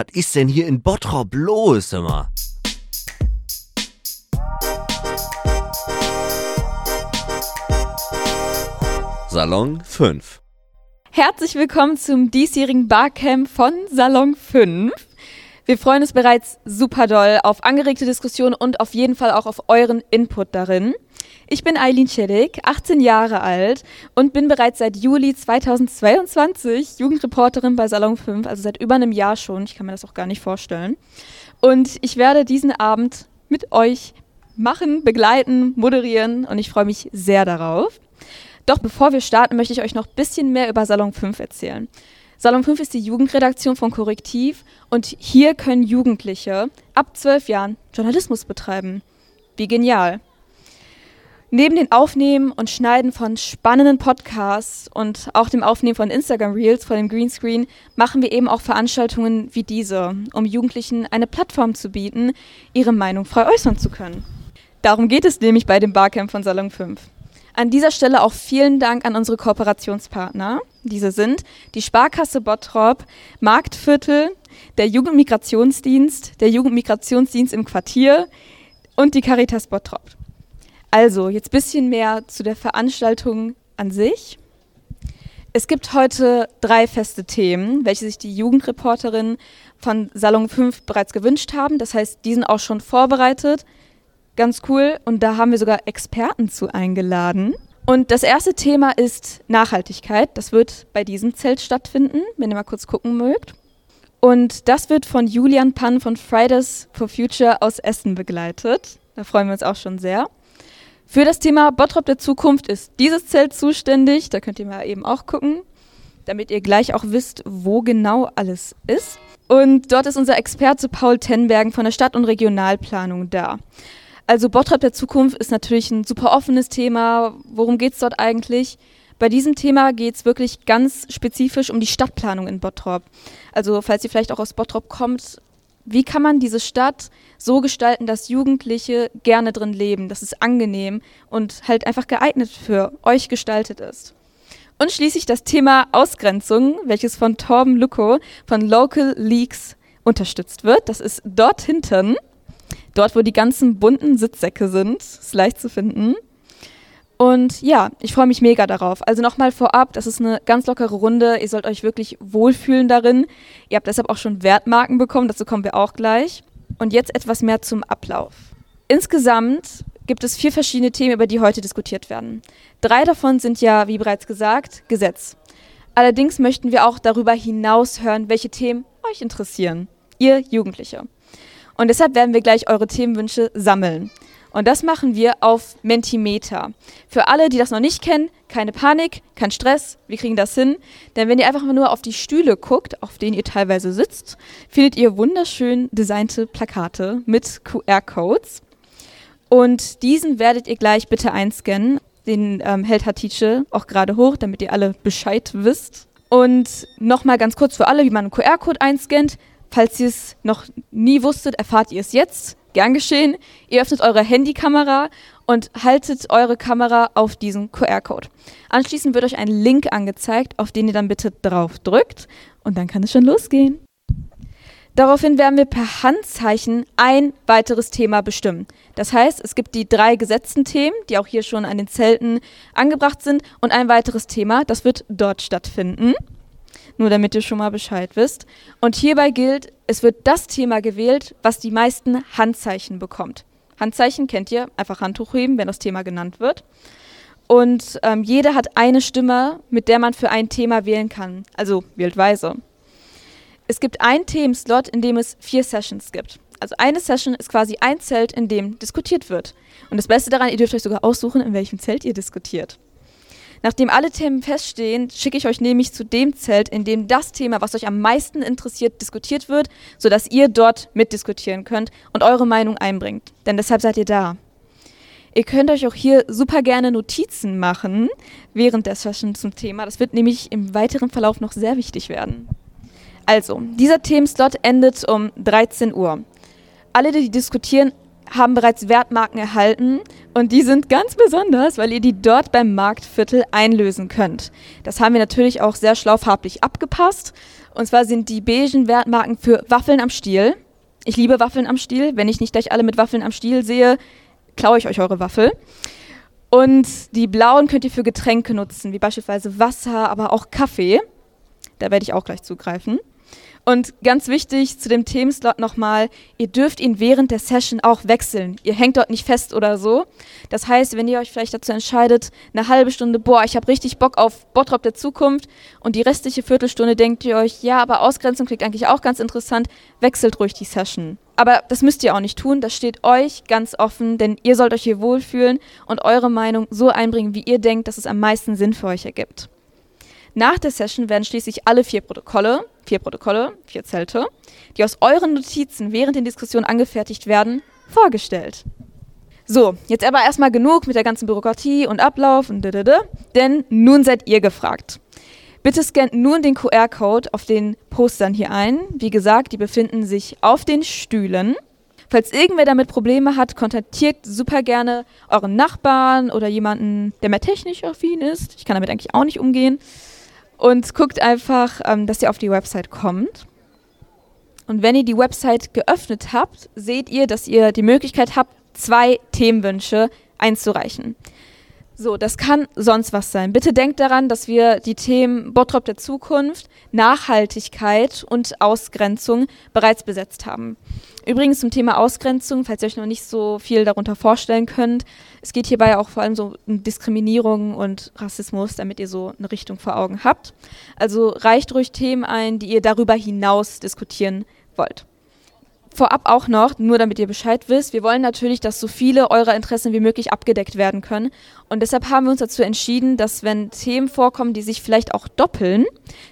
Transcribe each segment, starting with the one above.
Was ist denn hier in Bottrop los, immer? Salon 5. Herzlich willkommen zum diesjährigen Barcamp von Salon 5. Wir freuen uns bereits super doll auf angeregte Diskussionen und auf jeden Fall auch auf euren Input darin. Ich bin Eileen Schillig, 18 Jahre alt und bin bereits seit Juli 2022 Jugendreporterin bei Salon 5, also seit über einem Jahr schon. Ich kann mir das auch gar nicht vorstellen. Und ich werde diesen Abend mit euch machen, begleiten, moderieren und ich freue mich sehr darauf. Doch bevor wir starten, möchte ich euch noch ein bisschen mehr über Salon 5 erzählen. Salon 5 ist die Jugendredaktion von Korrektiv und hier können Jugendliche ab zwölf Jahren Journalismus betreiben. Wie genial. Neben dem Aufnehmen und Schneiden von spannenden Podcasts und auch dem Aufnehmen von Instagram Reels vor dem Greenscreen machen wir eben auch Veranstaltungen wie diese, um Jugendlichen eine Plattform zu bieten, ihre Meinung frei äußern zu können. Darum geht es nämlich bei dem Barcamp von Salon 5. An dieser Stelle auch vielen Dank an unsere Kooperationspartner. Diese sind die Sparkasse Bottrop, Marktviertel, der Jugendmigrationsdienst, der Jugendmigrationsdienst im Quartier und die Caritas Bottrop. Also, jetzt ein bisschen mehr zu der Veranstaltung an sich. Es gibt heute drei feste Themen, welche sich die Jugendreporterinnen von Salon 5 bereits gewünscht haben. Das heißt, die sind auch schon vorbereitet. Ganz cool. Und da haben wir sogar Experten zu eingeladen. Und das erste Thema ist Nachhaltigkeit. Das wird bei diesem Zelt stattfinden, wenn ihr mal kurz gucken mögt. Und das wird von Julian Pann von Fridays for Future aus Essen begleitet. Da freuen wir uns auch schon sehr. Für das Thema Bottrop der Zukunft ist dieses Zelt zuständig. Da könnt ihr mal eben auch gucken, damit ihr gleich auch wisst, wo genau alles ist. Und dort ist unser Experte Paul Tenbergen von der Stadt- und Regionalplanung da. Also Bottrop der Zukunft ist natürlich ein super offenes Thema. Worum geht es dort eigentlich? Bei diesem Thema geht es wirklich ganz spezifisch um die Stadtplanung in Bottrop. Also falls ihr vielleicht auch aus Bottrop kommt, wie kann man diese Stadt so gestalten, dass Jugendliche gerne drin leben, dass es angenehm und halt einfach geeignet für euch gestaltet ist. Und schließlich das Thema Ausgrenzung, welches von Torben Lucko von Local Leaks unterstützt wird. Das ist dort hinten, dort wo die ganzen bunten Sitzsäcke sind, ist leicht zu finden. Und ja, ich freue mich mega darauf. Also nochmal vorab, das ist eine ganz lockere Runde. Ihr sollt euch wirklich wohlfühlen darin. Ihr habt deshalb auch schon Wertmarken bekommen, dazu kommen wir auch gleich. Und jetzt etwas mehr zum Ablauf. Insgesamt gibt es vier verschiedene Themen, über die heute diskutiert werden. Drei davon sind ja, wie bereits gesagt, Gesetz. Allerdings möchten wir auch darüber hinaus hören, welche Themen euch interessieren. Ihr Jugendliche. Und deshalb werden wir gleich eure Themenwünsche sammeln. Und das machen wir auf Mentimeter. Für alle, die das noch nicht kennen, keine Panik, kein Stress, wir kriegen das hin. Denn wenn ihr einfach nur auf die Stühle guckt, auf denen ihr teilweise sitzt, findet ihr wunderschön designte Plakate mit QR-Codes. Und diesen werdet ihr gleich bitte einscannen. Den ähm, hält Hatice auch gerade hoch, damit ihr alle Bescheid wisst. Und nochmal ganz kurz für alle, wie man einen QR-Code einscannt. Falls ihr es noch nie wusstet, erfahrt ihr es jetzt. Gern geschehen. Ihr öffnet eure Handykamera und haltet eure Kamera auf diesen QR-Code. Anschließend wird euch ein Link angezeigt, auf den ihr dann bitte drauf drückt und dann kann es schon losgehen. Daraufhin werden wir per Handzeichen ein weiteres Thema bestimmen. Das heißt, es gibt die drei gesetzten Themen, die auch hier schon an den Zelten angebracht sind, und ein weiteres Thema, das wird dort stattfinden nur damit ihr schon mal Bescheid wisst. Und hierbei gilt, es wird das Thema gewählt, was die meisten Handzeichen bekommt. Handzeichen kennt ihr, einfach Handtuch heben, wenn das Thema genannt wird. Und ähm, jeder hat eine Stimme, mit der man für ein Thema wählen kann. Also wählt weise. Es gibt einen Themenslot, in dem es vier Sessions gibt. Also eine Session ist quasi ein Zelt, in dem diskutiert wird. Und das Beste daran, ihr dürft euch sogar aussuchen, in welchem Zelt ihr diskutiert. Nachdem alle Themen feststehen, schicke ich euch nämlich zu dem Zelt, in dem das Thema, was euch am meisten interessiert, diskutiert wird, sodass ihr dort mitdiskutieren könnt und eure Meinung einbringt. Denn deshalb seid ihr da. Ihr könnt euch auch hier super gerne Notizen machen während der Session zum Thema. Das wird nämlich im weiteren Verlauf noch sehr wichtig werden. Also, dieser Themenslot endet um 13 Uhr. Alle, die diskutieren, haben bereits Wertmarken erhalten, Und die sind ganz besonders, weil ihr die dort beim Marktviertel einlösen könnt. Das haben wir natürlich auch sehr schlau farblich abgepasst. Und zwar sind die beigen Wertmarken für Waffeln am Stiel. Ich liebe Waffeln am Stiel. Wenn ich nicht gleich alle mit Waffeln am Stiel sehe, klaue ich euch eure Waffel. Und die blauen könnt ihr für Getränke nutzen, wie beispielsweise Wasser, aber auch Kaffee. Da werde ich auch gleich zugreifen. Und ganz wichtig zu dem Themenslot nochmal, ihr dürft ihn während der Session auch wechseln. Ihr hängt dort nicht fest oder so. Das heißt, wenn ihr euch vielleicht dazu entscheidet, eine halbe Stunde, boah, ich habe richtig Bock auf Bottrop der Zukunft und die restliche Viertelstunde denkt ihr euch, ja, aber Ausgrenzung klingt eigentlich auch ganz interessant, wechselt ruhig die Session. Aber das müsst ihr auch nicht tun, das steht euch ganz offen, denn ihr sollt euch hier wohlfühlen und eure Meinung so einbringen, wie ihr denkt, dass es am meisten Sinn für euch ergibt. Nach der Session werden schließlich alle vier Protokolle, vier Protokolle, vier Zelte, die aus euren Notizen während den Diskussionen angefertigt werden, vorgestellt. So, jetzt aber erstmal genug mit der ganzen Bürokratie und Ablauf und dödödö, denn nun seid ihr gefragt. Bitte scannt nun den QR-Code auf den Postern hier ein. Wie gesagt, die befinden sich auf den Stühlen. Falls irgendwer damit Probleme hat, kontaktiert super gerne euren Nachbarn oder jemanden, der mehr technisch affin ist. Ich kann damit eigentlich auch nicht umgehen und guckt einfach, ähm, dass ihr auf die Website kommt. Und wenn ihr die Website geöffnet habt, seht ihr, dass ihr die Möglichkeit habt, zwei Themenwünsche einzureichen. So, das kann sonst was sein. Bitte denkt daran, dass wir die Themen Bottrop der Zukunft, Nachhaltigkeit und Ausgrenzung bereits besetzt haben. Übrigens zum Thema Ausgrenzung, falls ihr euch noch nicht so viel darunter vorstellen könnt, es geht hierbei auch vor allem so um Diskriminierung und Rassismus, damit ihr so eine Richtung vor Augen habt. Also reicht ruhig Themen ein, die ihr darüber hinaus diskutieren wollt vorab auch noch, nur damit ihr Bescheid wisst, wir wollen natürlich, dass so viele eurer Interessen wie möglich abgedeckt werden können. Und deshalb haben wir uns dazu entschieden, dass wenn Themen vorkommen, die sich vielleicht auch doppeln,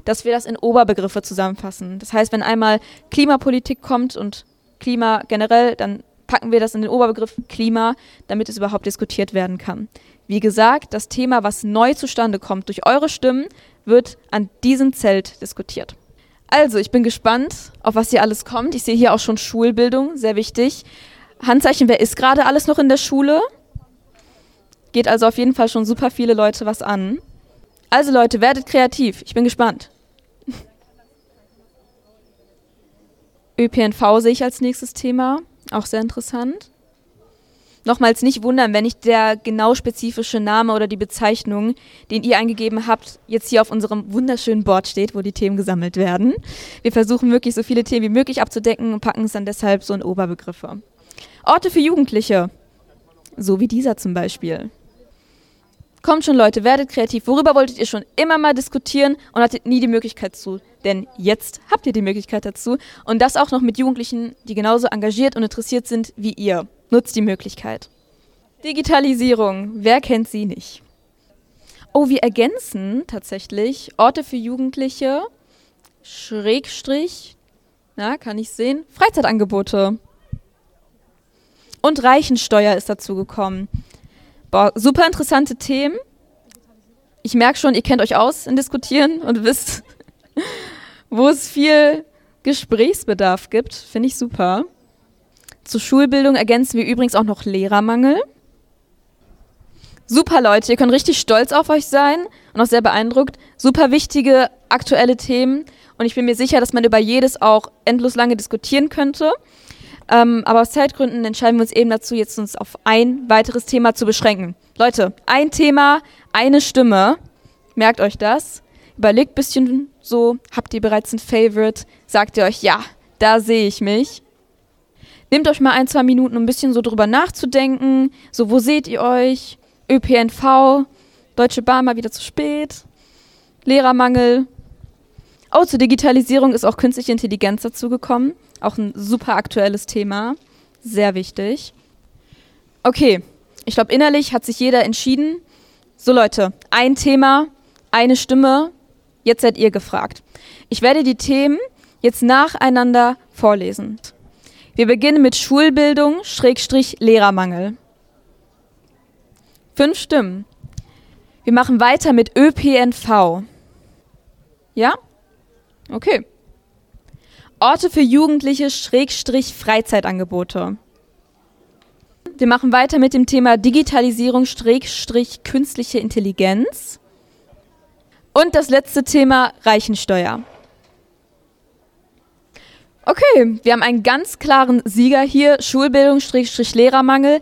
dass wir das in Oberbegriffe zusammenfassen. Das heißt, wenn einmal Klimapolitik kommt und Klima generell, dann packen wir das in den Oberbegriff Klima, damit es überhaupt diskutiert werden kann. Wie gesagt, das Thema, was neu zustande kommt durch eure Stimmen, wird an diesem Zelt diskutiert. Also, ich bin gespannt, auf was hier alles kommt. Ich sehe hier auch schon Schulbildung, sehr wichtig. Handzeichen, wer ist gerade alles noch in der Schule? Geht also auf jeden Fall schon super viele Leute was an. Also Leute, werdet kreativ. Ich bin gespannt. ÖPNV sehe ich als nächstes Thema. Auch sehr interessant. Nochmals nicht wundern, wenn nicht der genau spezifische Name oder die Bezeichnung, den ihr eingegeben habt, jetzt hier auf unserem wunderschönen Board steht, wo die Themen gesammelt werden. Wir versuchen wirklich so viele Themen wie möglich abzudecken und packen es dann deshalb so in Oberbegriffe. Orte für Jugendliche. So wie dieser zum Beispiel. Kommt schon, Leute, werdet kreativ. Worüber wolltet ihr schon immer mal diskutieren und hattet nie die Möglichkeit zu? Denn jetzt habt ihr die Möglichkeit dazu. Und das auch noch mit Jugendlichen, die genauso engagiert und interessiert sind wie ihr. Nutzt die Möglichkeit. Digitalisierung, wer kennt sie nicht? Oh, wir ergänzen tatsächlich Orte für Jugendliche, Schrägstrich, na, kann ich sehen, Freizeitangebote. Und Reichensteuer ist dazu gekommen. Boah, super interessante Themen. Ich merke schon, ihr kennt euch aus in Diskutieren und wisst, wo es viel Gesprächsbedarf gibt. Finde ich super. Zur Schulbildung ergänzen wir übrigens auch noch Lehrermangel. Super Leute, ihr könnt richtig stolz auf euch sein und auch sehr beeindruckt. Super wichtige aktuelle Themen und ich bin mir sicher, dass man über jedes auch endlos lange diskutieren könnte. Ähm, aber aus Zeitgründen entscheiden wir uns eben dazu, jetzt uns auf ein weiteres Thema zu beschränken. Leute, ein Thema, eine Stimme. Merkt euch das. Überlegt ein bisschen so, habt ihr bereits ein Favorite? Sagt ihr euch, ja, da sehe ich mich. Nehmt euch mal ein, zwei Minuten, um ein bisschen so drüber nachzudenken. So, wo seht ihr euch? ÖPNV, Deutsche Bahn mal wieder zu spät, Lehrermangel. Oh, zur Digitalisierung ist auch künstliche Intelligenz dazugekommen. Auch ein super aktuelles Thema. Sehr wichtig. Okay, ich glaube, innerlich hat sich jeder entschieden. So Leute, ein Thema, eine Stimme. Jetzt seid ihr gefragt. Ich werde die Themen jetzt nacheinander vorlesen. Wir beginnen mit Schulbildung, Schrägstrich Lehrermangel. Fünf Stimmen. Wir machen weiter mit ÖPNV. Ja? Okay. Orte für Jugendliche, Schrägstrich Freizeitangebote. Wir machen weiter mit dem Thema Digitalisierung, Strich, künstliche Intelligenz. Und das letzte Thema Reichensteuer. Okay, wir haben einen ganz klaren Sieger hier, Schulbildung, Lehrermangel.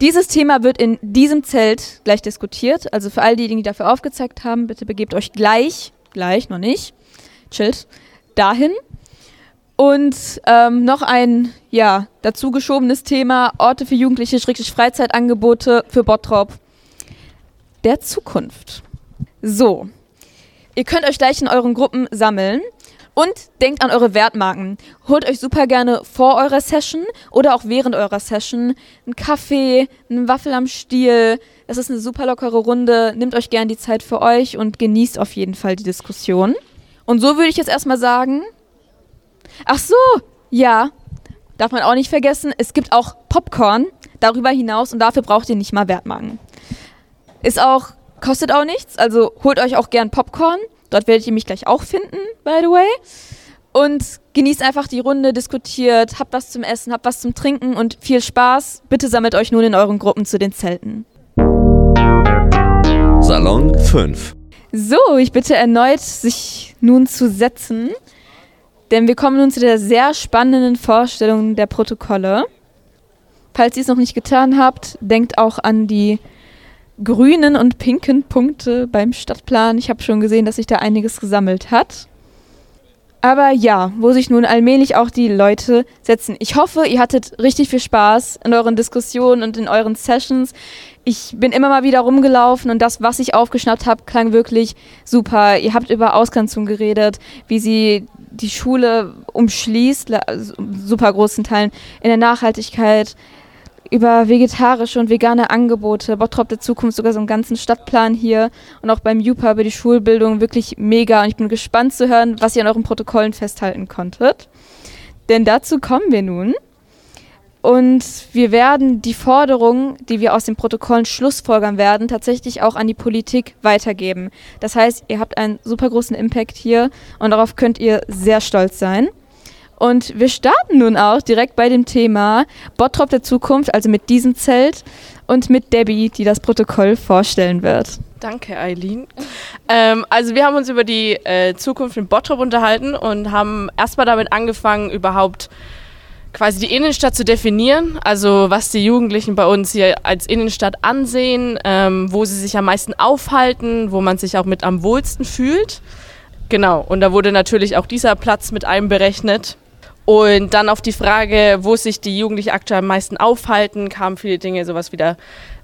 Dieses Thema wird in diesem Zelt gleich diskutiert. Also für all diejenigen, die dafür aufgezeigt haben, bitte begebt euch gleich, gleich, noch nicht, chillt, dahin. Und ähm, noch ein, ja, dazu geschobenes Thema, Orte für Jugendliche, schrägstrich Freizeitangebote für Bottrop der Zukunft. So, ihr könnt euch gleich in euren Gruppen sammeln. Und denkt an eure Wertmarken. Holt euch super gerne vor eurer Session oder auch während eurer Session einen Kaffee, einen Waffel am Stiel. Es ist eine super lockere Runde. Nehmt euch gerne die Zeit für euch und genießt auf jeden Fall die Diskussion. Und so würde ich jetzt erstmal sagen. Ach so, ja, darf man auch nicht vergessen, es gibt auch Popcorn darüber hinaus und dafür braucht ihr nicht mal Wertmarken. Ist auch, kostet auch nichts, also holt euch auch gern Popcorn. Dort werdet ihr mich gleich auch finden, by the way. Und genießt einfach die Runde, diskutiert, habt was zum Essen, habt was zum Trinken und viel Spaß. Bitte sammelt euch nun in euren Gruppen zu den Zelten. Salon 5. So, ich bitte erneut, sich nun zu setzen, denn wir kommen nun zu der sehr spannenden Vorstellung der Protokolle. Falls ihr es noch nicht getan habt, denkt auch an die grünen und pinken Punkte beim Stadtplan. Ich habe schon gesehen, dass sich da einiges gesammelt hat. Aber ja, wo sich nun allmählich auch die Leute setzen. Ich hoffe, ihr hattet richtig viel Spaß in euren Diskussionen und in euren Sessions. Ich bin immer mal wieder rumgelaufen und das, was ich aufgeschnappt habe, klang wirklich super. Ihr habt über Ausgrenzung geredet, wie sie die Schule umschließt, super großen Teilen in der Nachhaltigkeit, über vegetarische und vegane Angebote, Bottrop der Zukunft, sogar so einen ganzen Stadtplan hier und auch beim JUPA über die Schulbildung wirklich mega und ich bin gespannt zu hören, was ihr an euren Protokollen festhalten konntet. Denn dazu kommen wir nun. Und wir werden die Forderungen, die wir aus den Protokollen schlussfolgern werden, tatsächlich auch an die Politik weitergeben. Das heißt, ihr habt einen super großen Impact hier und darauf könnt ihr sehr stolz sein. Und wir starten nun auch direkt bei dem Thema Bottrop der Zukunft, also mit diesem Zelt und mit Debbie, die das Protokoll vorstellen wird. Danke, Eileen. Ähm, also wir haben uns über die äh, Zukunft in Bottrop unterhalten und haben erstmal damit angefangen, überhaupt quasi die Innenstadt zu definieren, also was die Jugendlichen bei uns hier als Innenstadt ansehen, ähm, wo sie sich am meisten aufhalten, wo man sich auch mit am wohlsten fühlt. Genau, und da wurde natürlich auch dieser Platz mit einberechnet. Und dann auf die Frage, wo sich die Jugendlichen aktuell am meisten aufhalten, kamen viele Dinge, sowas wie der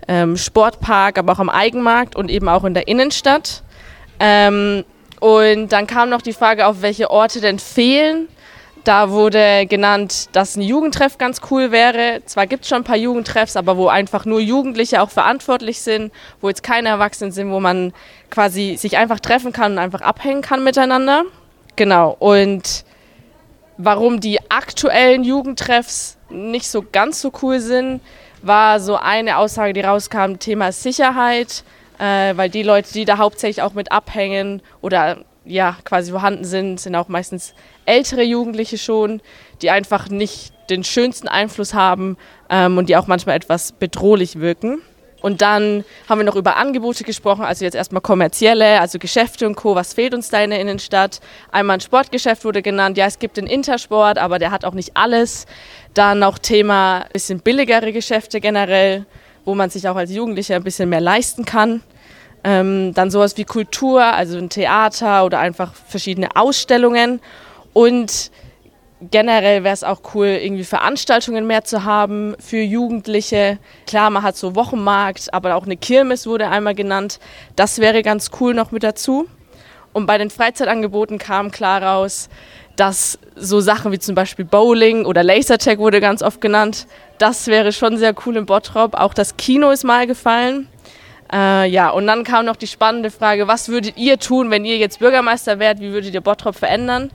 ähm, Sportpark, aber auch am Eigenmarkt und eben auch in der Innenstadt. Ähm, und dann kam noch die Frage, auf welche Orte denn fehlen. Da wurde genannt, dass ein Jugendtreff ganz cool wäre. Zwar gibt es schon ein paar Jugendtreffs, aber wo einfach nur Jugendliche auch verantwortlich sind, wo jetzt keine Erwachsenen sind, wo man quasi sich einfach treffen kann und einfach abhängen kann miteinander. Genau. Und Warum die aktuellen Jugendtreffs nicht so ganz so cool sind, war so eine Aussage, die rauskam, Thema Sicherheit, äh, weil die Leute, die da hauptsächlich auch mit abhängen oder ja quasi vorhanden sind, sind auch meistens ältere Jugendliche schon, die einfach nicht den schönsten Einfluss haben ähm, und die auch manchmal etwas bedrohlich wirken. Und dann haben wir noch über Angebote gesprochen, also jetzt erstmal kommerzielle, also Geschäfte und Co. Was fehlt uns da in der Innenstadt? Einmal ein Sportgeschäft wurde genannt. Ja, es gibt den Intersport, aber der hat auch nicht alles. Dann noch Thema bisschen billigere Geschäfte generell, wo man sich auch als Jugendlicher ein bisschen mehr leisten kann. Ähm, dann sowas wie Kultur, also ein Theater oder einfach verschiedene Ausstellungen. Und generell wäre es auch cool, irgendwie Veranstaltungen mehr zu haben für Jugendliche. Klar, man hat so Wochenmarkt, aber auch eine Kirmes wurde einmal genannt. Das wäre ganz cool noch mit dazu. Und bei den Freizeitangeboten kam klar raus, dass so Sachen wie zum Beispiel Bowling oder Lasertag wurde ganz oft genannt. Das wäre schon sehr cool in Bottrop. Auch das Kino ist mal gefallen. Äh, ja, und dann kam noch die spannende Frage, was würdet ihr tun, wenn ihr jetzt Bürgermeister wärt? Wie würdet ihr Bottrop verändern?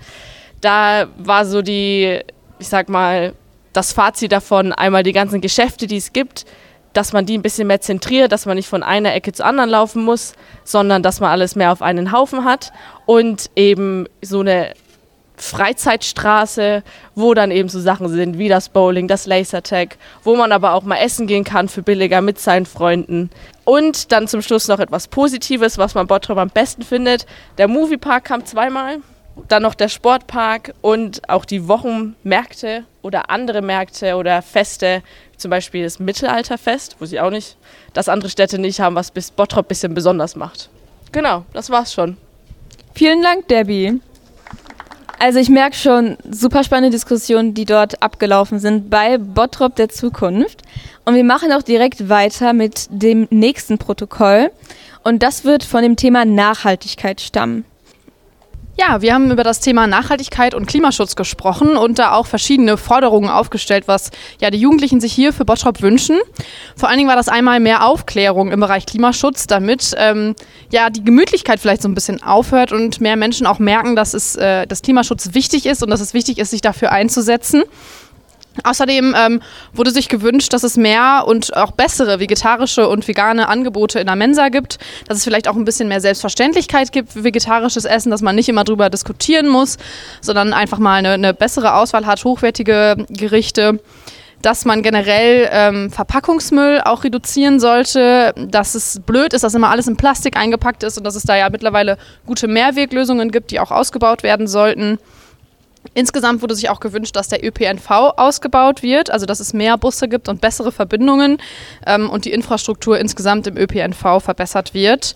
Da war so die, ich sag mal, das Fazit davon, einmal die ganzen Geschäfte, die es gibt, dass man die ein bisschen mehr zentriert, dass man nicht von einer Ecke zur anderen laufen muss, sondern dass man alles mehr auf einen Haufen hat und eben so eine Freizeitstraße, wo dann eben so Sachen sind wie das Bowling, das Lasertag, wo man aber auch mal essen gehen kann für billiger mit seinen Freunden. Und dann zum Schluss noch etwas Positives, was man Bottrop am besten findet. Der Moviepark kam zweimal, dann noch der Sportpark und auch die Wochenmärkte oder andere Märkte oder Feste, zum Beispiel das Mittelalterfest, wo sie auch nicht, dass andere Städte nicht haben, was bis Bottrop ein bisschen besonders macht. Genau, das war's schon. Vielen Dank, Debbie. Also ich merke schon, super spannende Diskussionen, die dort abgelaufen sind bei Bottrop der Zukunft. Und wir machen auch direkt weiter mit dem nächsten Protokoll. Und das wird von dem Thema Nachhaltigkeit stammen. Ja, wir haben über das Thema Nachhaltigkeit und Klimaschutz gesprochen und da auch verschiedene Forderungen aufgestellt, was ja die Jugendlichen sich hier für Bottrop wünschen. Vor allen Dingen war das einmal mehr Aufklärung im Bereich Klimaschutz, damit ähm, ja die Gemütlichkeit vielleicht so ein bisschen aufhört und mehr Menschen auch merken, dass es äh, dass Klimaschutz wichtig ist und dass es wichtig ist, sich dafür einzusetzen. Außerdem ähm, wurde sich gewünscht, dass es mehr und auch bessere vegetarische und vegane Angebote in der Mensa gibt, dass es vielleicht auch ein bisschen mehr Selbstverständlichkeit gibt für vegetarisches Essen, dass man nicht immer drüber diskutieren muss, sondern einfach mal eine, eine bessere Auswahl hat, hochwertige Gerichte dass man generell ähm, Verpackungsmüll auch reduzieren sollte, dass es blöd ist, dass immer alles in Plastik eingepackt ist und dass es da ja mittlerweile gute Mehrweglösungen gibt, die auch ausgebaut werden sollten. Insgesamt wurde sich auch gewünscht, dass der ÖPNV ausgebaut wird, also dass es mehr Busse gibt und bessere Verbindungen ähm, und die Infrastruktur insgesamt im ÖPNV verbessert wird.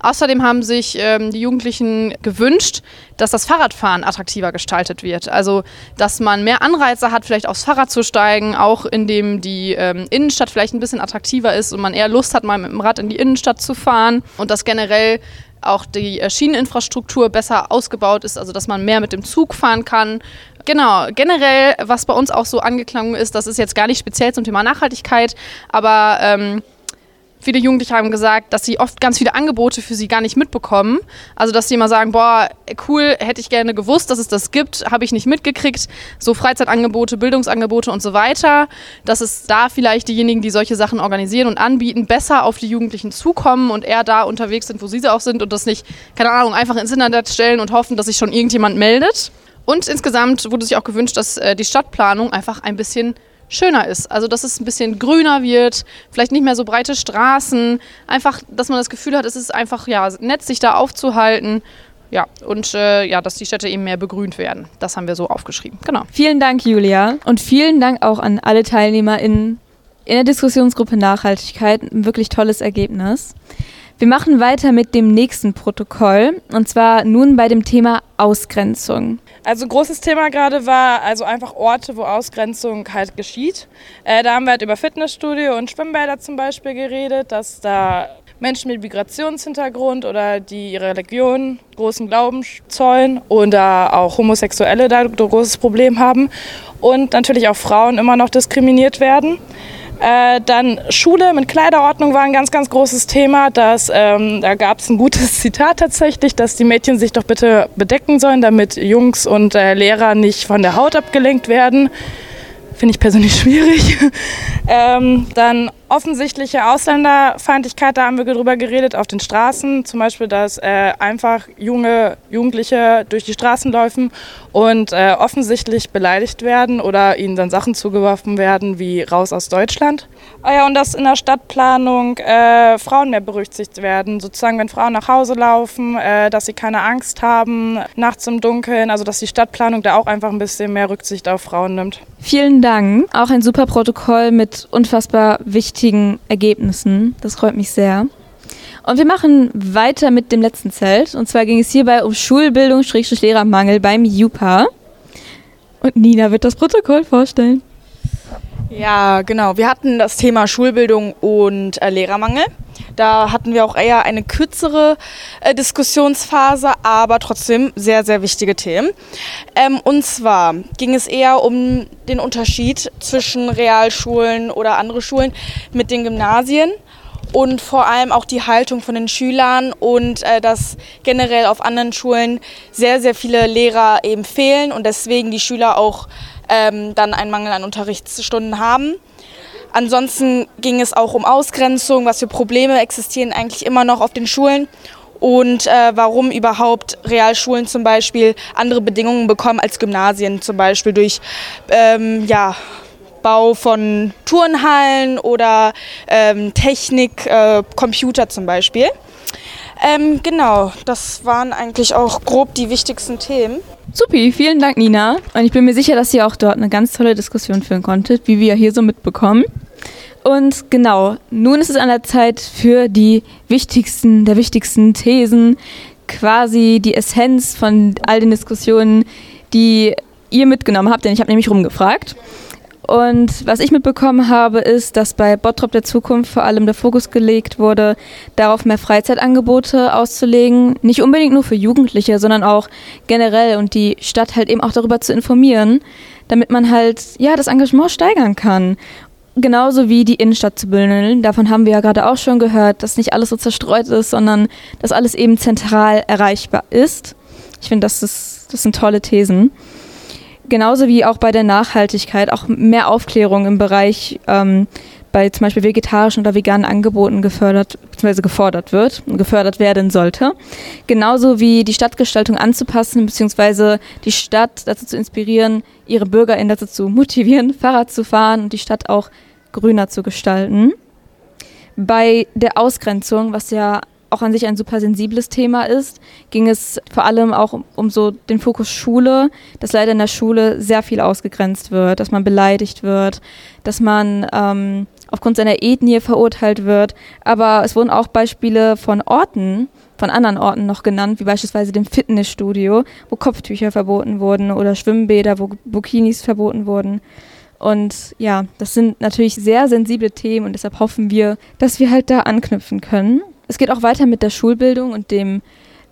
Außerdem haben sich ähm, die Jugendlichen gewünscht, dass das Fahrradfahren attraktiver gestaltet wird. Also, dass man mehr Anreize hat, vielleicht aufs Fahrrad zu steigen, auch indem die ähm, Innenstadt vielleicht ein bisschen attraktiver ist und man eher Lust hat, mal mit dem Rad in die Innenstadt zu fahren und dass generell auch die äh, Schieneninfrastruktur besser ausgebaut ist, also dass man mehr mit dem Zug fahren kann. Genau, generell, was bei uns auch so angeklungen ist, das ist jetzt gar nicht speziell zum Thema Nachhaltigkeit, aber ähm, Viele Jugendliche haben gesagt, dass sie oft ganz viele Angebote für sie gar nicht mitbekommen. Also, dass sie immer sagen, boah, cool, hätte ich gerne gewusst, dass es das gibt, habe ich nicht mitgekriegt. So Freizeitangebote, Bildungsangebote und so weiter. Dass es da vielleicht diejenigen, die solche Sachen organisieren und anbieten, besser auf die Jugendlichen zukommen und eher da unterwegs sind, wo sie auch sind und das nicht, keine Ahnung, einfach ins Internet stellen und hoffen, dass sich schon irgendjemand meldet. Und insgesamt wurde sich auch gewünscht, dass äh, die Stadtplanung einfach ein bisschen schöner ist. Also, dass es ein bisschen grüner wird, vielleicht nicht mehr so breite Straßen. Einfach, dass man das Gefühl hat, es ist einfach ja, nett, sich da aufzuhalten. Ja, und äh, ja, dass die Städte eben mehr begrünt werden. Das haben wir so aufgeschrieben. Genau. Vielen Dank, Julia. Und vielen Dank auch an alle TeilnehmerInnen in der Diskussionsgruppe Nachhaltigkeit. Ein wirklich tolles Ergebnis. Wir machen weiter mit dem nächsten Protokoll und zwar nun bei dem Thema Ausgrenzung. Also großes Thema gerade war also einfach Orte, wo Ausgrenzung halt geschieht. Äh, da haben wir halt über Fitnessstudio und Schwimmbäder zum Beispiel geredet, dass da Menschen mit Migrationshintergrund oder die ihre Religion, großen Glauben zollen oder auch Homosexuelle da ein großes Problem haben und natürlich auch Frauen immer noch diskriminiert werden. Äh, dann Schule mit Kleiderordnung war ein ganz, ganz großes Thema. Das, ähm, da gab es ein gutes Zitat tatsächlich, dass die Mädchen sich doch bitte bedecken sollen, damit Jungs und äh, Lehrer nicht von der Haut abgelenkt werden. Finde ich persönlich schwierig. ähm, dann offensichtliche Ausländerfeindlichkeit, da haben wir drüber geredet, auf den Straßen. Zum Beispiel, dass äh, einfach junge Jugendliche durch die Straßen laufen und äh, offensichtlich beleidigt werden oder ihnen dann Sachen zugeworfen werden wie raus aus Deutschland. Ah ja, und dass in der Stadtplanung äh, Frauen mehr berücksichtigt werden. Sozusagen, wenn Frauen nach Hause laufen, äh, dass sie keine Angst haben, nachts im Dunkeln. Also, dass die Stadtplanung da auch einfach ein bisschen mehr Rücksicht auf Frauen nimmt. Vielen Dank. Auch ein super Protokoll mit unfassbar wichtigen Ergebnissen. Das freut mich sehr. Und wir machen weiter mit dem letzten Zelt. Und zwar ging es hierbei um Schulbildung-Lehrermangel beim JUPA. Und Nina wird das Protokoll vorstellen. Ja, genau. Wir hatten das Thema Schulbildung und äh, Lehrermangel. Da hatten wir auch eher eine kürzere äh, Diskussionsphase, aber trotzdem sehr, sehr wichtige Themen. Ähm, und zwar ging es eher um den Unterschied zwischen Realschulen oder andere Schulen mit den Gymnasien und vor allem auch die Haltung von den Schülern und äh, dass generell auf anderen Schulen sehr, sehr viele Lehrer eben fehlen und deswegen die Schüler auch ähm, dann einen Mangel an Unterrichtsstunden haben. Ansonsten ging es auch um Ausgrenzung, was für Probleme existieren eigentlich immer noch auf den Schulen und äh, warum überhaupt Realschulen zum Beispiel andere Bedingungen bekommen als Gymnasien, zum Beispiel durch ähm, ja, Bau von Turnhallen oder ähm, Technik, äh, Computer zum Beispiel. Ähm, genau, das waren eigentlich auch grob die wichtigsten Themen. Supi, vielen Dank, Nina. Und ich bin mir sicher, dass ihr auch dort eine ganz tolle Diskussion führen konntet, wie wir hier so mitbekommen. Und genau, nun ist es an der Zeit für die wichtigsten, der wichtigsten Thesen, quasi die Essenz von all den Diskussionen, die ihr mitgenommen habt, denn ich habe nämlich rumgefragt. Und was ich mitbekommen habe, ist, dass bei Bottrop der Zukunft vor allem der Fokus gelegt wurde, darauf mehr Freizeitangebote auszulegen. Nicht unbedingt nur für Jugendliche, sondern auch generell und die Stadt halt eben auch darüber zu informieren, damit man halt, ja, das Engagement steigern kann. Genauso wie die Innenstadt zu bündeln. Davon haben wir ja gerade auch schon gehört, dass nicht alles so zerstreut ist, sondern dass alles eben zentral erreichbar ist. Ich finde, das, das sind tolle Thesen genauso wie auch bei der Nachhaltigkeit auch mehr Aufklärung im Bereich ähm, bei zum Beispiel vegetarischen oder veganen Angeboten gefördert bzw. gefordert wird und gefördert werden sollte. Genauso wie die Stadtgestaltung anzupassen bzw. die Stadt dazu zu inspirieren, ihre BürgerInnen dazu zu motivieren, Fahrrad zu fahren und die Stadt auch grüner zu gestalten. Bei der Ausgrenzung, was ja auch an sich ein super sensibles Thema ist, ging es vor allem auch um, so den Fokus Schule, dass leider in der Schule sehr viel ausgegrenzt wird, dass man beleidigt wird, dass man ähm, aufgrund seiner Ethnie verurteilt wird. Aber es wurden auch Beispiele von Orten, von anderen Orten noch genannt, wie beispielsweise dem Fitnessstudio, wo Kopftücher verboten wurden oder Schwimmbäder, wo Bukinis verboten wurden. Und ja, das sind natürlich sehr sensible Themen und deshalb hoffen wir, dass wir halt da anknüpfen können. Es geht auch weiter mit der Schulbildung und dem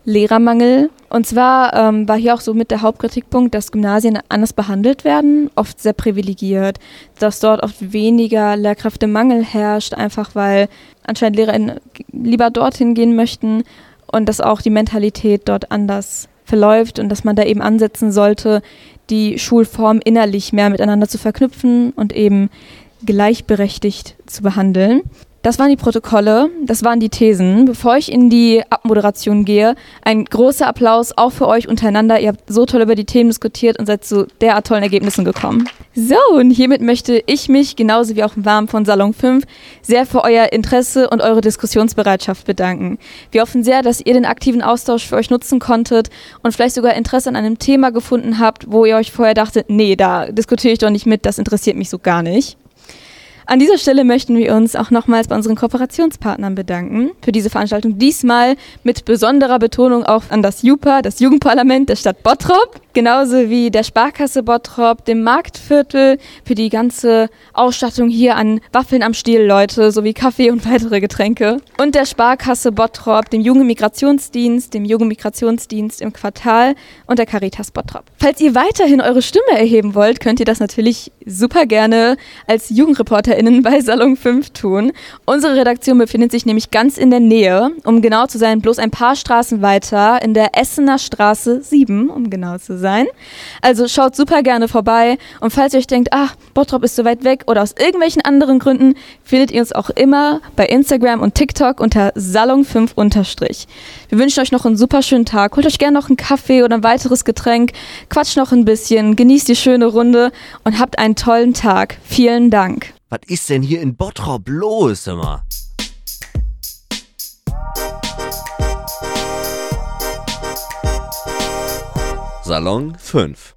Lehrermangel. Und zwar ähm, war hier auch so mit der Hauptkritikpunkt, dass Gymnasien anders behandelt werden, oft sehr privilegiert, dass dort oft weniger Lehrkräftemangel herrscht, einfach weil anscheinend LehrerInnen lieber dorthin gehen möchten und dass auch die Mentalität dort anders verläuft und dass man da eben ansetzen sollte, die Schulform innerlich mehr miteinander zu verknüpfen und eben gleichberechtigt zu behandeln. Das waren die Protokolle, das waren die Thesen. Bevor ich in die Abmoderation gehe, ein großer Applaus auch für euch untereinander. Ihr habt so toll über die Themen diskutiert und seid zu derart tollen Ergebnissen gekommen. So, und hiermit möchte ich mich, genauso wie auch im Warm von Salon 5, sehr für euer Interesse und eure Diskussionsbereitschaft bedanken. Wir hoffen sehr, dass ihr den aktiven Austausch für euch nutzen konntet und vielleicht sogar Interesse an einem Thema gefunden habt, wo ihr euch vorher dachtet, nee, da diskutiere ich doch nicht mit, das interessiert mich so gar nicht. An dieser Stelle möchten wir uns auch nochmals bei unseren Kooperationspartnern bedanken für diese Veranstaltung. Diesmal mit besonderer Betonung auch an das JUPA, das Jugendparlament der Stadt Bottrop, genauso wie der Sparkasse Bottrop, dem Marktviertel für die ganze Ausstattung hier an Waffeln am Stiel, Leute, sowie Kaffee und weitere Getränke. Und der Sparkasse Bottrop, dem Jugendmigrationsdienst, dem Jugendmigrationsdienst im Quartal und der Caritas Bottrop. Falls ihr weiterhin eure Stimme erheben wollt, könnt ihr das natürlich super gerne als Jugendreporter ReporterInnen bei Salon 5 tun. Unsere Redaktion befindet sich nämlich ganz in der Nähe, um genau zu sein, bloß ein paar Straßen weiter, in der Essener Straße 7, um genau zu sein. Also schaut super gerne vorbei und falls ihr euch denkt, ach, Bottrop ist so weit weg oder aus irgendwelchen anderen Gründen, findet ihr uns auch immer bei Instagram und TikTok unter Salon 5 unterstrich. Wir wünschen euch noch einen super schönen Tag. Holt euch gerne noch einen Kaffee oder ein weiteres Getränk, quatscht noch ein bisschen, genießt die schöne Runde und habt einen tollen Tag. Vielen Dank. Was ist denn hier in Bottrop los, immer? Salon 5